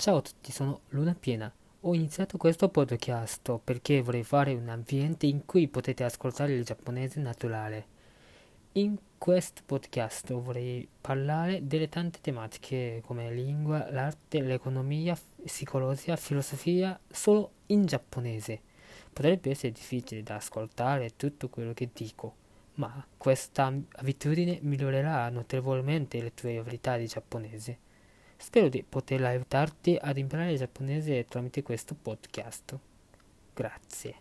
Ciao a tutti, sono Luna Piena. Ho iniziato questo podcast perché vorrei fare un ambiente in cui potete ascoltare il giapponese naturale. In questo podcast vorrei parlare delle tante tematiche come lingua, l'arte, l'economia, psicologia, filosofia, solo in giapponese. Potrebbe essere difficile da ascoltare tutto quello che dico, ma questa abitudine migliorerà notevolmente le tue abilità di giapponese. Spero di poter aiutarti ad imparare il giapponese tramite questo podcast. Grazie.